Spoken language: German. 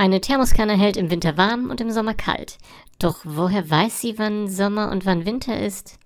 Eine Thermoskanne hält im Winter warm und im Sommer kalt. Doch woher weiß sie, wann Sommer und wann Winter ist?